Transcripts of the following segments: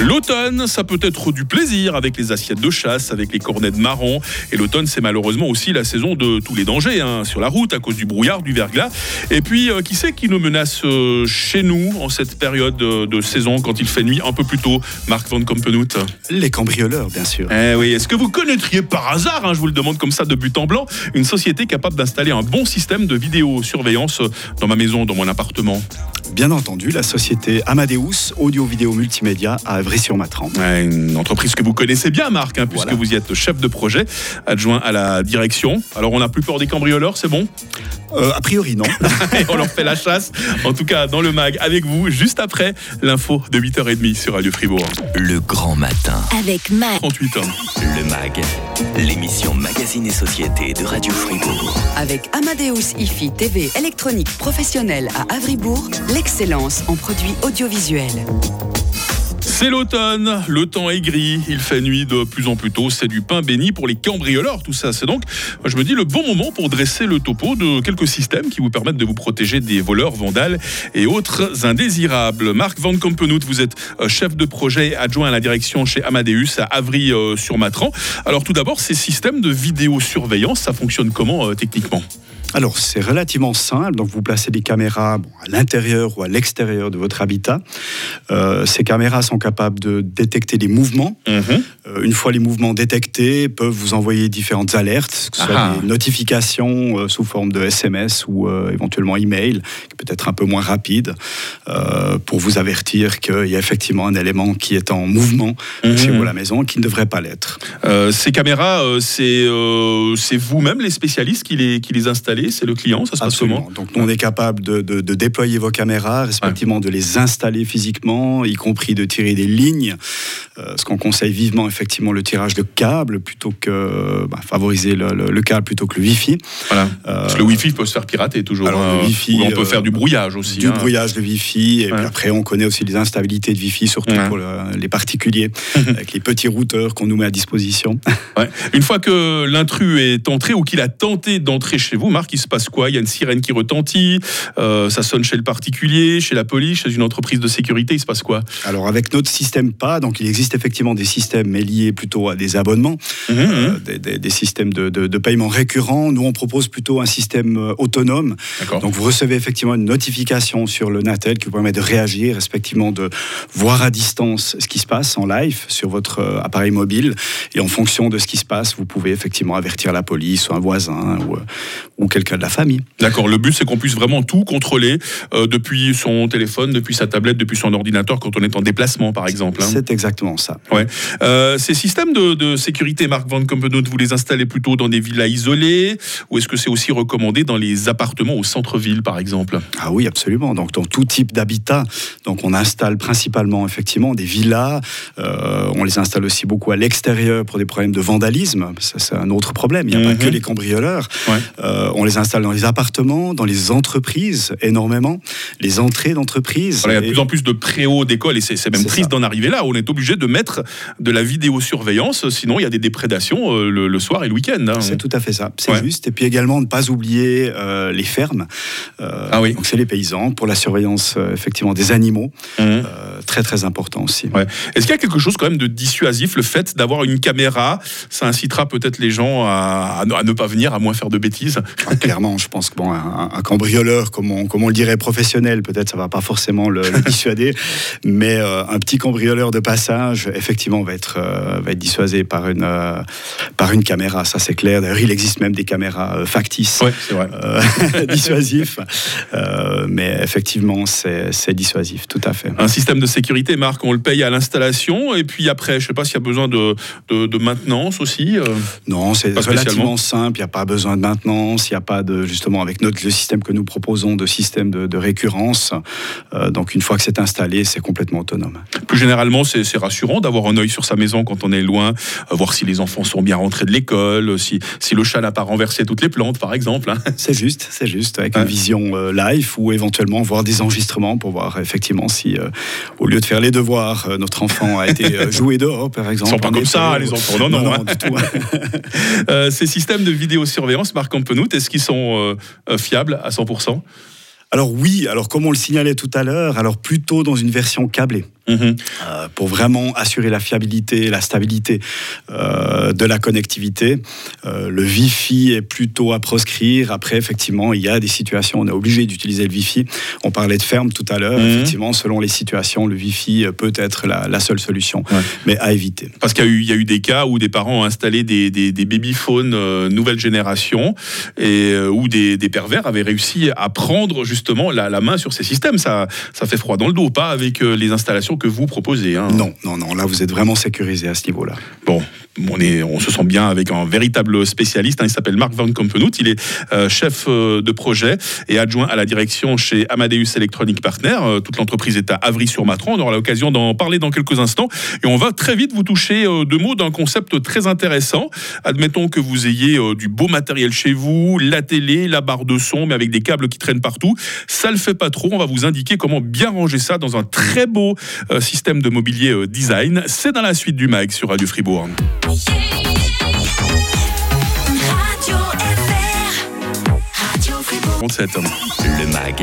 L'automne, ça peut être du plaisir avec les assiettes de chasse, avec les cornets de marron. Et l'automne, c'est malheureusement aussi la saison de tous les dangers hein, sur la route à cause du brouillard, du verglas. Et puis, euh, qui sait qui nous menace euh, chez nous en cette période de, de saison quand il fait nuit un peu plus tôt? Marc Van Kompenhout Les cambrioleurs, bien sûr. Eh oui, est-ce que vous connaîtriez par hasard, hein, je vous le demande comme ça de but en blanc, une société capable d'installer un bon système de vidéosurveillance dans ma maison, dans mon appartement? Bien entendu, la société Amadeus Audio-Vidéo Multimédia à Avry-sur-Matran. Une entreprise que vous connaissez bien, Marc, hein, puisque Voilà. vous y êtes chef de projet, adjoint à la direction. Alors, on n'a plus peur des cambrioleurs, c'est bon? Euh, a priori, non. Et on leur fait la chasse. En tout cas, dans le mag, avec vous, juste après l'info de 8h30 sur Radio Fribourg. Le grand matin. Avec Mac. 38 ans. Le MAG, l'émission Magazine et Société de Radio Fribourg. Avec Amadeus IFI TV électronique professionnelle à Avribourg, l'excellence en produits audiovisuels. C'est l'automne, le temps est gris, il fait nuit de plus en plus tôt, c'est du pain béni pour les cambrioleurs, tout ça. C'est donc, je me dis, le bon moment pour dresser le topo de quelques systèmes qui vous permettent de vous protéger des voleurs, vandales et autres indésirables. Marc Van Kampenhout, vous êtes euh, chef de projet adjoint à la direction chez Amadeus à Avry-sur-Matran. Alors tout d'abord, ces systèmes de vidéosurveillance, ça fonctionne comment euh, techniquement? Alors, c'est relativement simple. Donc, vous placez des caméras à l'intérieur ou à l'extérieur de votre habitat. Euh, ces caméras sont capables de détecter des mouvements. Euh, une fois les mouvements détectés, peuvent vous envoyer différentes alertes, que ce soit Ah. des notifications euh, sous forme de SMS ou euh, éventuellement email, qui peut être un peu moins rapide, pour vous avertir qu'il y a effectivement un élément qui est en mouvement Mhm. chez vous à la maison et qui ne devrait pas l'être. Ces caméras, c'est vous-même les spécialistes qui les, qui les installez? C'est le client Ça se passe comment? Donc, nous, on est capable de, de- de déployer vos caméras, respectivement de les installer physiquement, y compris de tirer des lignes. Euh, ce qu'on conseille vivement, effectivement, le tirage de câbles plutôt que bah, favoriser le, le- le câble plutôt que le Wi-Fi. Voilà. Parce que le Wi-Fi peut se faire pirater toujours. alors, hein. le Wi-Fi, Ou on peut euh, faire du brouillage aussi. du hein. brouillage de Wi-Fi. Et Ouais. puis après, on connaît aussi les instabilités de Wi-Fi, surtout Ouais. pour le- les particuliers, avec les petits routeurs qu'on nous met à disposition. Ouais. Une fois que l'intrus est entré ou qu'il a tenté d'entrer chez vous, Marc, il se passe quoi? Il y a une sirène qui retentit, euh, ça sonne chez le particulier, chez la police, chez une entreprise de sécurité, il se passe quoi? Alors, avec notre système pas, donc il existe effectivement des systèmes, mais liés plutôt à des abonnements. Mhm, euh, mhm. des, des- des systèmes de, de- de paiement récurrent. Nous, on propose plutôt un système euh, autonome. Donc, vous recevez effectivement une notification sur le Natel qui vous permet de réagir, respectivement de voir à distance ce qui se passe en live sur votre euh, appareil mobile. Et en fonction de ce qui se passe, vous pouvez effectivement avertir la police ou un voisin ou, euh, ou quelqu'un de la famille. D'accord, le but c'est qu'on puisse vraiment tout contrôler euh, depuis son téléphone, depuis sa tablette, depuis son ordinateur quand on est en déplacement par exemple. hein. C'est exactement ça. Ouais. Euh, ces systèmes de, de sécurité, Marc Van Kompenhout, vous les installez plutôt dans des villas isolées ou est-ce que c'est aussi recommandé dans les appartements au centre-ville, par exemple? Ah oui, absolument. Donc, dans tout type d'habitat. Donc, on installe principalement, effectivement, des villas. Euh, on les installe aussi beaucoup à l'extérieur pour des problèmes de vandalisme. Ça, c'est un autre problème. Il n'y a Mhm. pas que les cambrioleurs. Ouais. Euh, on les installe dans les appartements, dans les entreprises, énormément. Les entrées d'entreprises. Voilà, il y a de Et- plus en plus de préaux d'école et c'est même triste d'en arriver là. On est obligé de mettre de la vidéosurveillance, sinon il y a des déprédations euh, le, le soir et le week-end. hein. C'est tout à fait ça, c'est Ouais. juste. Et puis également ne pas oublier euh, les fermes. Euh, Ah oui. Donc c'est les paysans pour la surveillance effectivement des animaux. Euh, très très important aussi. Ouais. Est-ce qu'il y a quelque chose quand même de dissuasif, le fait d'avoir une caméra? Ça incitera peut-être les gens à, à ne- ne pas venir, à moins faire de bêtises? Ah, clairement, je pense que bon, un, un cambrioleur, comme on, comme on le dirait professionnel, peut-être ça va pas forcément le, le dissuader, mais un petit cambrioleur de passage, effectivement, va être, euh, va être dissuasé par une, euh, par une caméra, ça c'est clair. D'ailleurs, il existe même des caméras euh, factices. Ouais, vrai. euh, dissuasifs, mais effectivement, c'est dissuasif, tout à fait. Un système de sécurité, Marc, on le paye à l'installation et puis après, je sais pas s'il y a besoin de, de, de maintenance aussi. Non, c'est relativement simple. Il n'y a pas besoin de maintenance. Il n'y a pas de justement avec notre le système que nous proposons de système de, de récurrence. Donc une fois que c'est installé, c'est complètement autonome. Plus généralement, c'est c'est rassurant d'avoir un œil sur sa maison quand on est loin, euh, voir si les enfants sont bien rentrés de l'école, si, si le chat n'a pas renversé toutes les plantes, par exemple. hein. C'est juste, c'est juste avec une vision euh, live ou éventuellement voir des enregistrements pour voir effectivement si euh, au lieu de faire les devoirs, euh, notre enfant a été joué dehors par exemple. Ils sont pas comme ça, ou- les enfants. Non, non. hein. du tout. Euh, ces systèmes de vidéosurveillance, Marc Campenout, est-ce qu'ils sont fiables à 100% Alors oui, alors comme on le signalait tout à l'heure, alors plutôt dans une version câblée. Mhm. Euh, pour vraiment assurer la fiabilité, la stabilité euh, de la connectivité. Euh, le Wi-Fi est plutôt à proscrire. Après, effectivement, il y a des situations, on est obligé d'utiliser le Wi-Fi. On parlait de ferme tout à l'heure. Mhm. Effectivement, selon les situations, le Wi-Fi peut être la, la seule solution, Ouais. mais à éviter. Parce qu'il y, a eu- il y a eu des cas où des parents ont installé des, des, des babyphones nouvelle génération et où des, des pervers avaient réussi à prendre justement la, la main sur ces systèmes. Ça, ça fait froid dans le dos, pas avec les installations que vous proposez. hein. Non, non, non, là, vous êtes vraiment sécurisé à ce niveau-là. Bon, on, se sent bien avec un véritable spécialiste. hein, il s'appelle Marc Van Kompenhout. Il est euh, chef euh, de projet et adjoint à la direction chez Amadeus Electronic Partner. Euh, toute l'entreprise est à Avry-sur-Matron. On aura l'occasion d'en parler dans quelques instants. Et on va très vite vous toucher euh, deux mots d'un concept très intéressant. Admettons que vous ayez du beau matériel chez vous, la télé, la barre de son, mais avec des câbles qui traînent partout. Ça le fait pas trop. On va vous indiquer comment bien ranger ça dans un très beau système de mobilier design. C'est dans la suite du MAG sur Radio Fribourg. Radio Le MAG,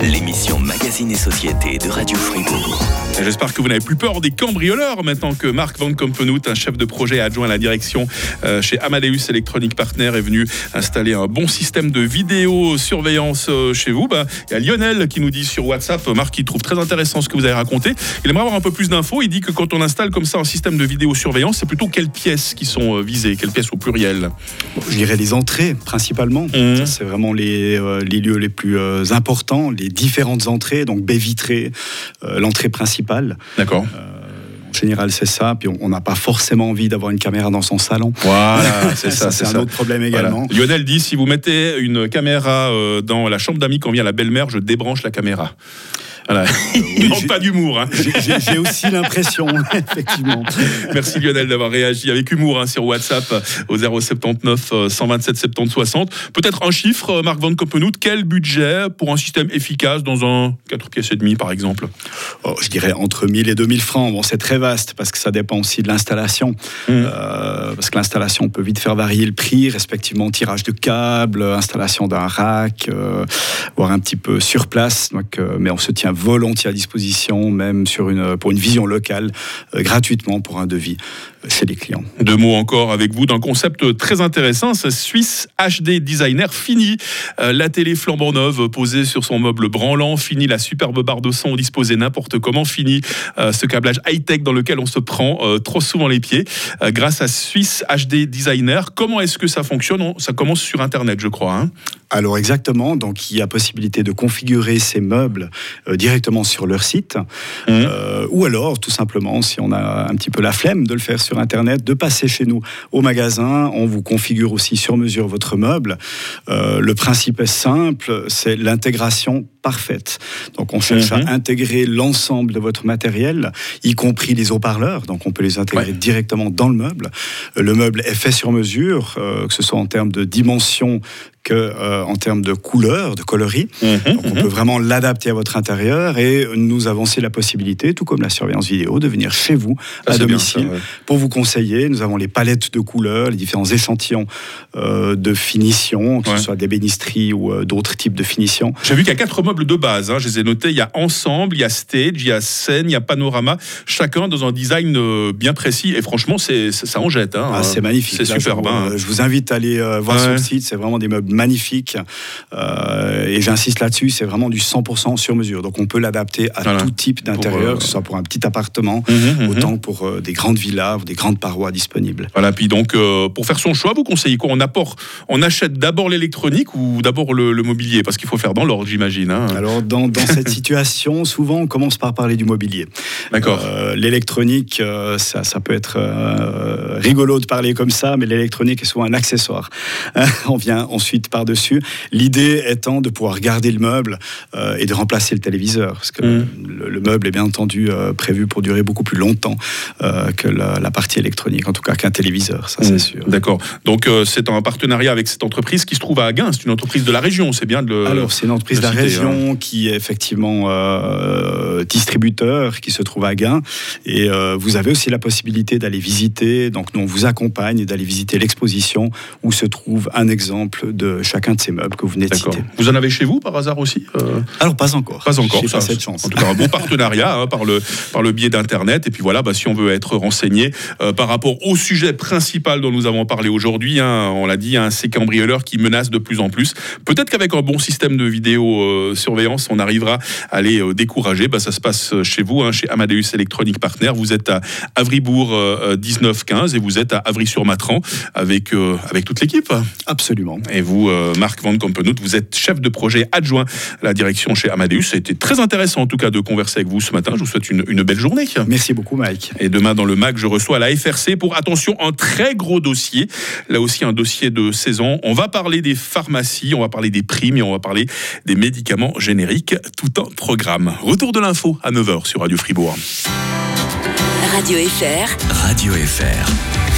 l'émission Magazine et Société de Radio Fribourg. J'espère que vous n'avez plus peur des cambrioleurs maintenant que Marc Van Kompenout, un chef de projet adjoint à la direction euh, chez Amadeus Electronic Partner, est venu installer un bon système de vidéosurveillance euh, chez vous. Ben, il y a Lionel qui nous dit sur WhatsApp, euh, Marc, il trouve très intéressant ce que vous avez raconté. Il aimerait avoir un peu plus d'infos. Il dit que quand on installe comme ça un système de vidéosurveillance, c'est plutôt quelles pièces qui sont visées, quelles pièces au pluriel? Je dirais les entrées principalement. Mmh. C'est vraiment les, les lieux les plus euh, importants, les différentes entrées, donc baie vitrée, euh, l'entrée principale. D'accord. En général, c'est ça. Puis on- n'a pas forcément envie d'avoir une caméra dans son salon. Voilà, c'est ça, c'est un ça. autre problème Voilà. également. Lionel dit si vous mettez une caméra euh, dans la chambre d'amis quand vient la belle-mère, je débranche la caméra. Voilà. Il manque j'ai- pas d'humour. hein. J'ai- aussi l'impression, effectivement. Merci Lionel d'avoir réagi avec humour hein, sur WhatsApp euh, au 079 euh, 127 70 60. Peut-être un chiffre, euh, Marc Van Kompenhout, quel budget pour un système efficace dans un 4 pièces et demi par exemple? Oh, je dirais entre 1000 et 2000 francs. Bon, c'est très vaste parce que ça dépend aussi de l'installation. Euh, parce que l'installation peut vite faire varier le prix, respectivement tirage de câbles, installation d'un rack, euh, voire un petit peu sur place. Donc, euh, mais on se tient volontiers à disposition, même pour une vision locale, euh, gratuitement pour un devis euh, chez les clients. Deux mots encore avec vous d'un concept très intéressant, c'est Suisse HD Designer. Fini euh, la télé flambant neuve posée sur son meuble branlant, fini la superbe barre de son disposée n'importe comment, fini euh, ce câblage high-tech dans lequel on se prend euh, trop souvent les pieds. Euh, grâce à Suisse HD Designer, comment est-ce que ça fonctionne? On- Ça commence sur Internet, je crois. hein Alors exactement, donc il y a possibilité de configurer ces meubles euh, directement sur leur site, Euh, ou alors tout simplement, si on a un petit peu la flemme de le faire sur Internet, de passer chez nous au magasin, on vous configure aussi sur mesure votre meuble. Euh, le principe est simple, c'est l'intégration parfaite. Donc on cherche Mhm. à intégrer l'ensemble de votre matériel, y compris les haut-parleurs, donc on peut les intégrer Ouais. directement dans le meuble. Euh, Le meuble est fait sur mesure, euh, que ce soit en termes de dimension que euh, en termes de couleur, de coloris. Donc on peut vraiment l'adapter à votre intérieur et nous aussi la possibilité, tout comme la surveillance vidéo, de venir chez vous Ah, à domicile ça, ouais. pour vous conseiller. Nous avons les palettes de couleurs, les différents échantillons euh, de finition, que Ouais. ce soit des bénisteries ou euh, d'autres types de finitions. J'ai vu qu'il y a quatre meubles de base, hein, je les ai notés. Il y a Ensemble, il y a Stage, il y a Scène, il y a Panorama, chacun dans un design euh, bien précis. Et franchement, c'est, ça en jette. hein. Ah, c'est magnifique. C'est Là, superbe. Je vous, hein. je vous invite à aller euh, voir Ouais. sur le site. C'est vraiment des meubles magnifiques. Euh, et j'insiste là-dessus, c'est vraiment du 100% sur mesure. Donc on peut l'adapter à Voilà. tout type d'intérieur, euh, que ce soit pour un petit appartement, Mhm, mhm. autant que pour euh, des grandes villas ou des grandes parois disponibles. Voilà, puis donc, pour faire son choix, vous conseillez quoi? On, apporte, on achète d'abord l'électronique ou d'abord le, le mobilier? Parce qu'il faut faire dans l'ordre, j'imagine. Hein. Alors dans, dans cette situation, souvent on commence par parler du mobilier. D'accord. Euh, l'électronique, euh, ça, ça peut être euh, rigolo de parler comme ça, mais l'électronique est souvent un accessoire. on vient ensuite par-dessus. L'idée étant de pouvoir garder le meuble et de remplacer le téléviseur, parce que Mm. le, le meuble est bien entendu prévu pour durer beaucoup plus longtemps que la, la partie électronique, en tout cas qu'un téléviseur, ça c'est Mm. sûr. D'accord. Donc, c'est un partenariat avec cette entreprise qui se trouve à Agen. C'est une entreprise de la région, c'est bien de le. Alors, c'est une entreprise de la région. Qui est effectivement euh, distributeur, qui se trouve à Gain. Et euh, vous avez aussi la possibilité d'aller visiter, donc nous on vous accompagne, d'aller visiter l'exposition où se trouve un exemple de chacun de ces meubles que vous venez de citer. Vous en avez chez vous par hasard aussi euh Alors pas encore. Pas encore, ça, pas cette chance. En tout cas, un bon partenariat hein, par, le, par le biais d'Internet. Et puis voilà, bah, si on veut être renseigné par rapport au sujet principal dont nous avons parlé aujourd'hui, hein, on l'a dit, hein, ces cambrioleurs qui menacent de plus en plus. Peut-être qu'avec un bon système de vidéosurveillance, on arrivera à les euh, décourager. Bah, ça se passe chez vous, hein, chez Amadeus Electronic Partner. Vous êtes à Avribourg euh, 1915 et vous êtes à Avry-sur-Matran avec, euh, avec toute l'équipe. Absolument. Et vous, euh, Marc Van Kampenhout, vous êtes chef de projet adjoint à la direction chez Amadeus. Été très intéressant en tout cas de converser avec vous ce matin. Je vous souhaite une, une belle journée. Merci beaucoup, Mike. Et demain dans le MAC, je reçois la FRC pour, attention, un très gros dossier. Là aussi, un dossier de saison. On va parler des pharmacies, on va parler des primes et on va parler des médicaments génériques. Tout un programme. Retour de l'info à 9h sur Radio Fribourg. Radio FR. Radio FR.